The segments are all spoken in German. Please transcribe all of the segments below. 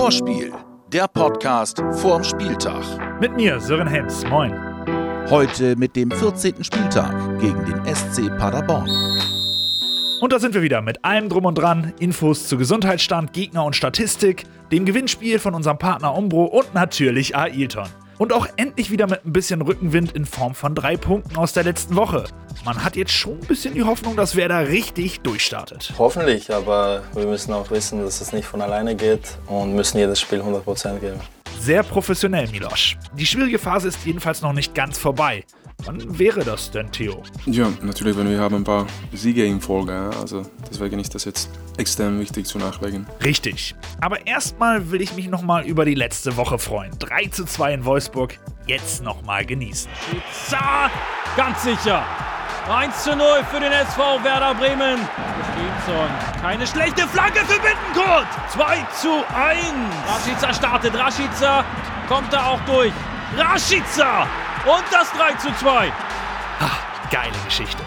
Vorspiel, der Podcast vorm Spieltag. Mit mir, Sören Hems. Moin. Heute mit dem 14. Spieltag gegen den SC Paderborn. Und da sind wir wieder mit allem drum und dran. Infos zu Gesundheitsstand, Gegner und Statistik, dem Gewinnspiel von unserem Partner Umbro und natürlich Ailton. Und auch endlich wieder mit ein bisschen Rückenwind in Form von drei Punkten aus der letzten Woche. Man hat jetzt schon ein bisschen die Hoffnung, dass Werder richtig durchstartet. Hoffentlich, aber wir müssen auch wissen, dass es nicht von alleine geht und müssen jedes Spiel 100% geben. Sehr professionell, Milosch. Die schwierige Phase ist jedenfalls noch nicht ganz vorbei. Wann wäre das denn, Theo? Ja, natürlich, wenn wir haben ein paar Siege in Folge. Also deswegen ist das jetzt extrem wichtig zu nachlegen. Richtig. Aber erstmal will ich mich nochmal über die letzte Woche freuen. 3 zu 2 in Wolfsburg. Jetzt nochmal genießen. Schiedsar, ganz sicher. 1 zu 0 für den SV Werder Bremen. Stevensson, keine schlechte Flanke für Bittenkurt. 2 zu 1. Rashica startet, Rashica kommt da auch durch. Rashica und das 3 zu 2. Ah, geile Geschichte.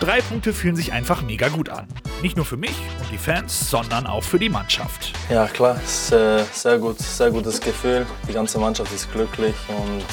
Drei Punkte fühlen sich einfach mega gut an. Nicht nur für mich und die Fans, sondern auch für die Mannschaft. Ja, klar, ist, äh, sehr gut, sehr gutes Gefühl. Die ganze Mannschaft ist glücklich und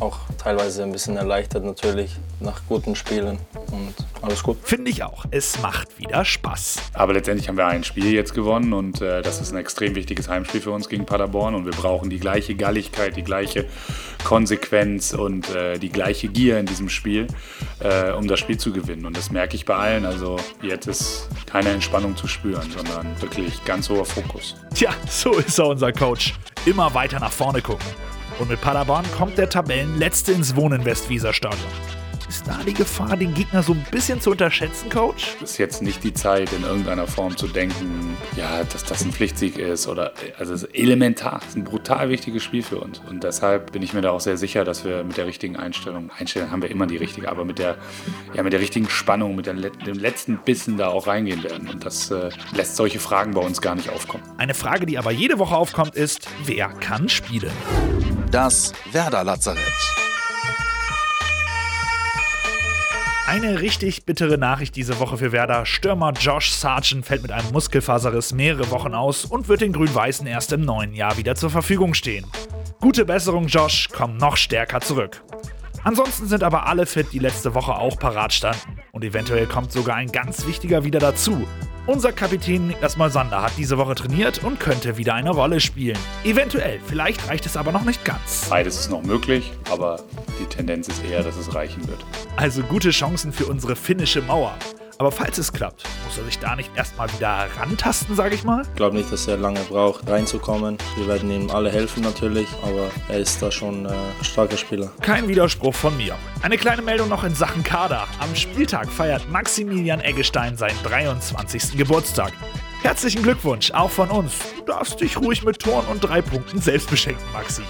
auch teilweise ein bisschen erleichtert natürlich nach guten Spielen und alles gut. Finde ich auch. Es macht wieder Spaß. Aber letztendlich haben wir ein Spiel jetzt gewonnen und äh, das ist ein extrem wichtiges Heimspiel für uns gegen Paderborn und wir brauchen die gleiche Galligkeit, die gleiche Konsequenz und äh, die gleiche Gier in diesem Spiel, äh, um das Spiel zu gewinnen. Und das merke ich bei allen. Also jetzt ist keine Entspannung zu spüren, sondern wirklich ganz hoher Fokus. Tja, so ist er unser Coach. Immer weiter nach vorne gucken. Und mit Paderborn kommt der Tabellenletzte ins Wohnen Westwieser-Stadion. Ist da die Gefahr, den Gegner so ein bisschen zu unterschätzen, Coach? Es ist jetzt nicht die Zeit, in irgendeiner Form zu denken, ja, dass das ein Pflichtsieg ist oder also es ist elementar. Es ist ein brutal wichtiges Spiel für uns. Und deshalb bin ich mir da auch sehr sicher, dass wir mit der richtigen Einstellung, Einstellung haben wir immer die richtige, aber mit der, ja, mit der richtigen Spannung, mit der, dem letzten Bissen da auch reingehen werden. Und das äh, lässt solche Fragen bei uns gar nicht aufkommen. Eine Frage, die aber jede Woche aufkommt, ist, wer kann spielen? Das Werder Lazarett. Eine richtig bittere Nachricht diese Woche für Werder. Stürmer Josh Sargent fällt mit einem Muskelfaserriss mehrere Wochen aus und wird den Grün-Weißen erst im neuen Jahr wieder zur Verfügung stehen. Gute Besserung, Josh, komm noch stärker zurück. Ansonsten sind aber alle fit, die letzte Woche auch parat standen. Und eventuell kommt sogar ein ganz wichtiger wieder dazu. Unser Kapitän Niklas Moisander hat diese Woche trainiert und könnte wieder eine Rolle spielen. Eventuell, vielleicht reicht es aber noch nicht ganz. Beides ist noch möglich, aber die Tendenz ist eher, dass es reichen wird. Also gute Chancen für unsere finnische Mauer. Aber falls es klappt, muss er sich da nicht erstmal wieder rantasten, sage ich mal? Ich glaube nicht, dass er lange braucht, reinzukommen. Wir werden ihm alle helfen natürlich, aber er ist da schon äh, ein starker Spieler. Kein Widerspruch von mir. Eine kleine Meldung noch in Sachen Kader. Am Spieltag feiert Maximilian Eggestein seinen 23. Geburtstag. Herzlichen Glückwunsch, auch von uns. Du darfst dich ruhig mit Toren und drei Punkten selbst beschenken, Maxi.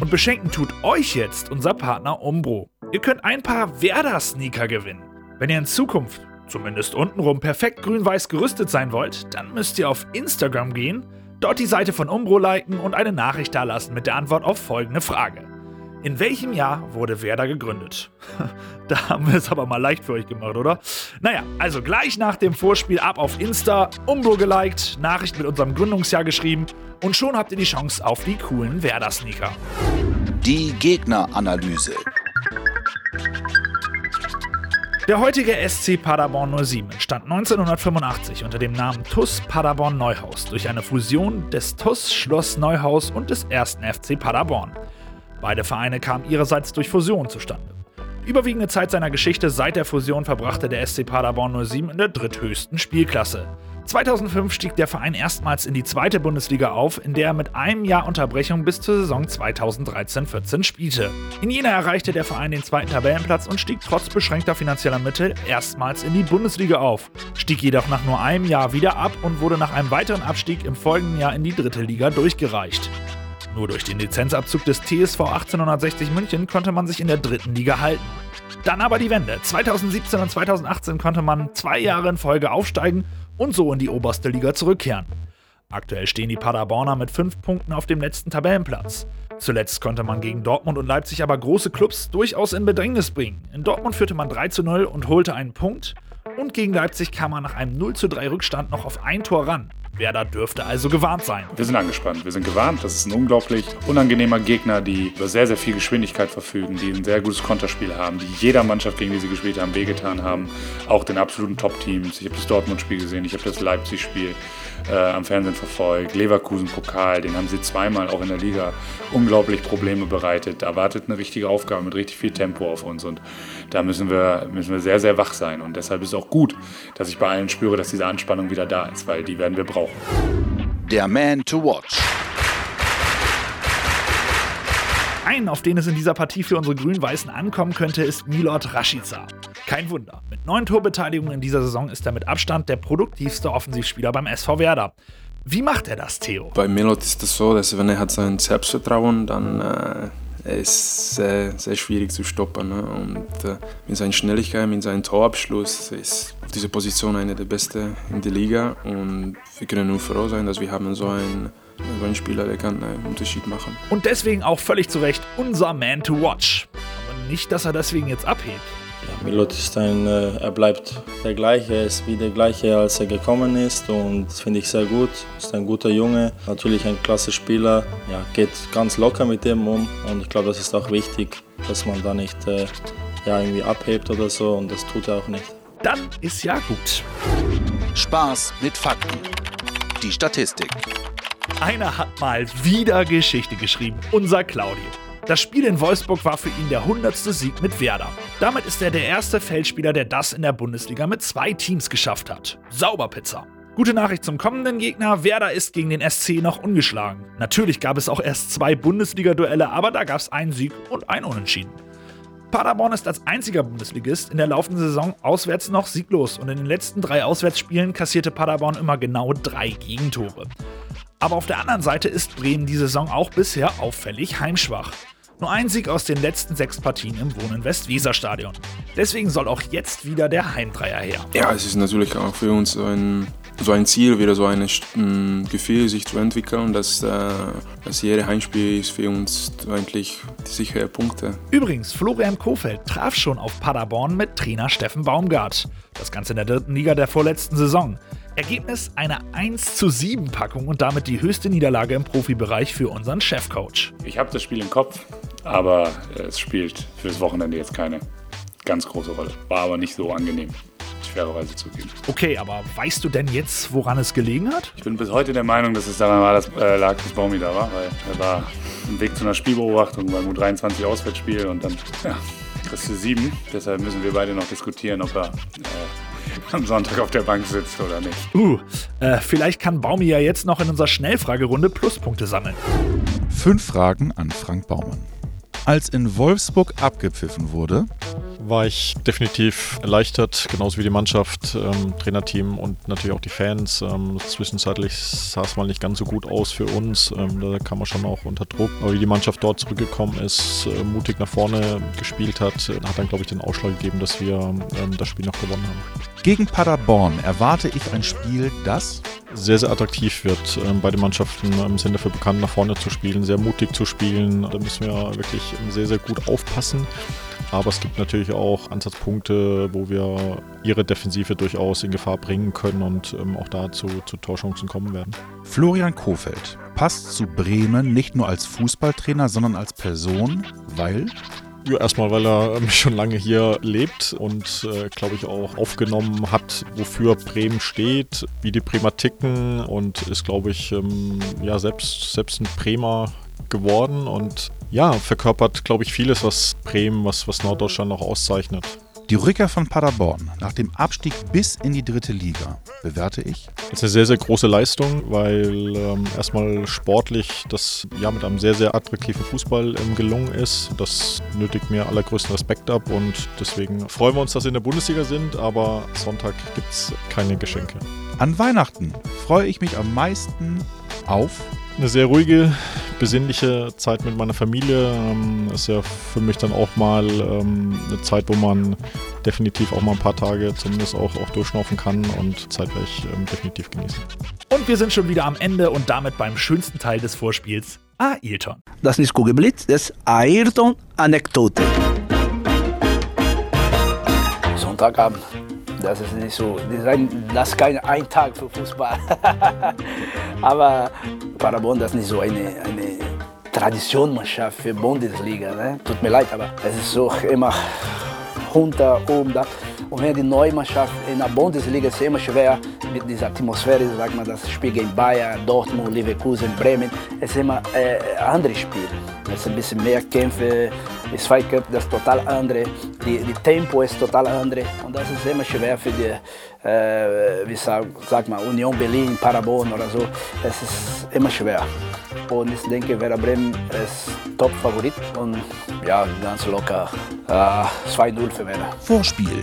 Und beschenken tut euch jetzt unser Partner Umbro. Ihr könnt ein paar Werder-Sneaker gewinnen. Wenn ihr in Zukunft zumindest untenrum perfekt grün-weiß gerüstet sein wollt, dann müsst ihr auf Instagram gehen, dort die Seite von Umbro liken und eine Nachricht dalassen mit der Antwort auf folgende Frage. In welchem Jahr wurde Werder gegründet? da haben wir es aber mal leicht für euch gemacht, oder? Naja, also gleich nach dem Vorspiel ab auf Insta, Umbro geliked, Nachricht mit unserem Gründungsjahr geschrieben und schon habt ihr die Chance auf die coolen Werder-Sneaker. Die Gegneranalyse. Der heutige SC Paderborn 07 entstand 1985 unter dem Namen TUS Paderborn Neuhaus durch eine Fusion des TUS Schloss Neuhaus und des 1. FC Paderborn. Beide Vereine kamen ihrerseits durch Fusion zustande. Die überwiegende Zeit seiner Geschichte seit der Fusion verbrachte der SC Paderborn 07 in der dritthöchsten Spielklasse. 2005 stieg der Verein erstmals in die zweite Bundesliga auf, in der er mit einem Jahr Unterbrechung bis zur Saison 2013-14 spielte. In jener erreichte der Verein den zweiten Tabellenplatz und stieg trotz beschränkter finanzieller Mittel erstmals in die Bundesliga auf, stieg jedoch nach nur einem Jahr wieder ab und wurde nach einem weiteren Abstieg im folgenden Jahr in die dritte Liga durchgereicht. Nur durch den Lizenzabzug des TSV 1860 München konnte man sich in der dritten Liga halten. Dann aber die Wende. 2017 und 2018 konnte man zwei Jahre in Folge aufsteigen und so in die oberste Liga zurückkehren. Aktuell stehen die Paderborner mit fünf Punkten auf dem letzten Tabellenplatz. Zuletzt konnte man gegen Dortmund und Leipzig aber große Clubs durchaus in Bedrängnis bringen. In Dortmund führte man 3 zu 0 und holte einen Punkt. Und gegen Leipzig kam man nach einem 0 zu 3 Rückstand noch auf ein Tor ran. Werder dürfte also gewarnt sein. Wir sind angespannt, wir sind gewarnt. Das ist ein unglaublich unangenehmer Gegner, die über sehr, sehr viel Geschwindigkeit verfügen, die ein sehr gutes Konterspiel haben, die jeder Mannschaft, gegen die sie gespielt haben, wehgetan haben. Auch den absoluten Top-Teams. Ich habe das Dortmund-Spiel gesehen, ich habe das Leipzig-Spiel äh, am Fernsehen verfolgt. Leverkusen-Pokal, den haben sie zweimal auch in der Liga unglaublich Probleme bereitet. Da wartet eine richtige Aufgabe mit richtig viel Tempo auf uns und da müssen wir, müssen wir sehr, sehr wach sein. Und deshalb ist es auch gut, dass ich bei allen spüre, dass diese Anspannung wieder da ist, weil die werden wir brauchen. Der Man to Watch. Ein, auf den es in dieser Partie für unsere Grün-Weißen ankommen könnte, ist Milot Rashica. Kein Wunder. Mit neun Torbeteiligungen in dieser Saison ist er mit Abstand der produktivste Offensivspieler beim SV Werder. Wie macht er das, Theo? Bei Milot ist es so, dass wenn er hat sein Selbstvertrauen, dann äh, ist sehr, sehr schwierig zu stoppen. Ne? Und äh, mit seiner Schnelligkeit, mit seinem Torabschluss ist auf dieser Position einer der besten in der Liga. Und wir können nur froh sein, dass wir haben so einen, so einen Spieler, der kann einen Unterschied machen. Und deswegen auch völlig zu Recht unser Man to Watch. Aber nicht, dass er deswegen jetzt abhebt. Ja, Milot ist ein, äh, er bleibt der gleiche, er ist wie der gleiche, als er gekommen ist und das finde ich sehr gut. Ist ein guter Junge, natürlich ein klasse Spieler, ja, geht ganz locker mit dem um und ich glaube, das ist auch wichtig, dass man da nicht äh, ja, irgendwie abhebt oder so und das tut er auch nicht. Dann ist ja gut. Spaß mit Fakten. Die Statistik. Einer hat mal wieder Geschichte geschrieben, unser Claudio. Das Spiel in Wolfsburg war für ihn der 100. Sieg mit Werder. Damit ist er der erste Feldspieler, der das in der Bundesliga mit zwei Teams geschafft hat. Sauberpizza. Gute Nachricht zum kommenden Gegner, Werder ist gegen den SC noch ungeschlagen. Natürlich gab es auch erst zwei Bundesliga-Duelle, aber da gab es einen Sieg und ein Unentschieden. Paderborn ist als einziger Bundesligist in der laufenden Saison auswärts noch sieglos und in den letzten drei Auswärtsspielen kassierte Paderborn immer genau drei Gegentore. Aber auf der anderen Seite ist Bremen die Saison auch bisher auffällig heimschwach. Nur ein Sieg aus den letzten sechs Partien im Wohnen Westweserstadion. Deswegen soll auch jetzt wieder der Heimdreier her. Ja, es ist natürlich auch für uns so ein, so ein Ziel, wieder so ein ähm, Gefühl sich zu entwickeln, dass, äh, dass jede Heimspiel ist für uns eigentlich die sichere Punkte. Übrigens, Florian Kofeld traf schon auf Paderborn mit Trainer Steffen Baumgart. Das Ganze in der dritten Liga der vorletzten Saison. Ergebnis eine 1 zu 7 Packung und damit die höchste Niederlage im Profibereich für unseren Chefcoach. Ich habe das Spiel im Kopf, aber es spielt fürs Wochenende jetzt keine ganz große Rolle. War aber nicht so angenehm, fairerweise zugeben. Okay, aber weißt du denn jetzt, woran es gelegen hat? Ich bin bis heute der Meinung, dass es daran war, dass äh, lag, dass Baumi da war, weil er war im Weg zu einer Spielbeobachtung beim U23 Auswärtsspiel und dann ja, kriegst du sieben. Deshalb müssen wir beide noch diskutieren, ob er äh, am Sonntag auf der Bank sitzt oder nicht. Uh, äh, vielleicht kann Baumi ja jetzt noch in unserer Schnellfragerunde Pluspunkte sammeln. Fünf Fragen an Frank Baumann. Als in Wolfsburg abgepfiffen wurde, war ich definitiv erleichtert, genauso wie die Mannschaft, ähm, Trainerteam und natürlich auch die Fans. Ähm, zwischenzeitlich sah es mal nicht ganz so gut aus für uns. Ähm, da kam man schon auch unter Druck. Aber wie die Mannschaft dort zurückgekommen ist, äh, mutig nach vorne gespielt hat, äh, hat dann, glaube ich, den Ausschlag gegeben, dass wir ähm, das Spiel noch gewonnen haben. gegen Paderborn erwarte ich ein Spiel, das sehr, sehr attraktiv wird. Ähm, beide Mannschaften ähm, sind dafür bekannt, nach vorne zu spielen, sehr mutig zu spielen. Da müssen wir wirklich sehr, sehr gut aufpassen. Aber es gibt natürlich auch Ansatzpunkte, wo wir ihre Defensive durchaus in Gefahr bringen können und ähm, auch dazu zu Torchancen kommen werden. Florian Kofeld passt zu Bremen nicht nur als Fußballtrainer, sondern als Person, weil Ja, erstmal, weil er ähm, schon lange hier lebt und, äh, glaube ich, auch aufgenommen hat, wofür Bremen steht, wie die Bremer ticken und ist, glaube ich, ähm, ja, selbst, selbst ein Bremer geworden und ja, verkörpert, glaube ich, vieles, was Bremen, was, was Norddeutschland auch auszeichnet. die Rückkehr von Paderborn nach dem Abstieg bis in die dritte Liga bewerte ich Das ist eine sehr, sehr große Leistung, weil ähm, erstmal sportlich das ja mit einem sehr, sehr attraktiven Fußball ähm, gelungen ist. Das nötigt mir allergrößten Respekt ab und deswegen freuen wir uns, dass wir in der Bundesliga sind, aber Sonntag gibt es keine Geschenke. An Weihnachten freue ich mich am meisten auf Eine sehr ruhige, besinnliche Zeit mit meiner Familie. Ähm, ist ja für mich dann auch mal ähm, eine Zeit, wo man definitiv auch mal ein paar Tage zumindest auch, auch durchschnaufen kann und Zeit werde ich ähm, definitiv genießen. Und wir sind schon wieder am Ende und damit beim schönsten Teil des Vorspiels. Ailton. Das ist Kugelblitz, das ist Ayrton-Anekdote. Sonntagabend. Das ist nicht so. Das ist kein ein Tag für Fußball. Aber Paderborn, das ist nicht so eine, eine Traditionsmannschaft für Bundesliga. Ne? Tut mir leid, aber es ist so immer runter, oben, da. Und wenn die neue Mannschaft in der Bundesliga ist immer schwer mit dieser Atmosphäre, sag mal, das Spiel gegen Bayern, Dortmund, Leverkusen, Bremen, es ist immer äh, ein anderes Spiel. Es ist ein bisschen mehr Kämpfe, Zweikampf, das ist total andere, die, die Tempo ist total andere und das ist immer schwer für die, äh, wie sag, sag mal, Union Berlin, Paderborn oder so. Es ist immer schwer. Und ich denke, Werder Bremen ist Top-Favorit und ja, ganz locker äh, 2-0 für Werder. Vorspiel,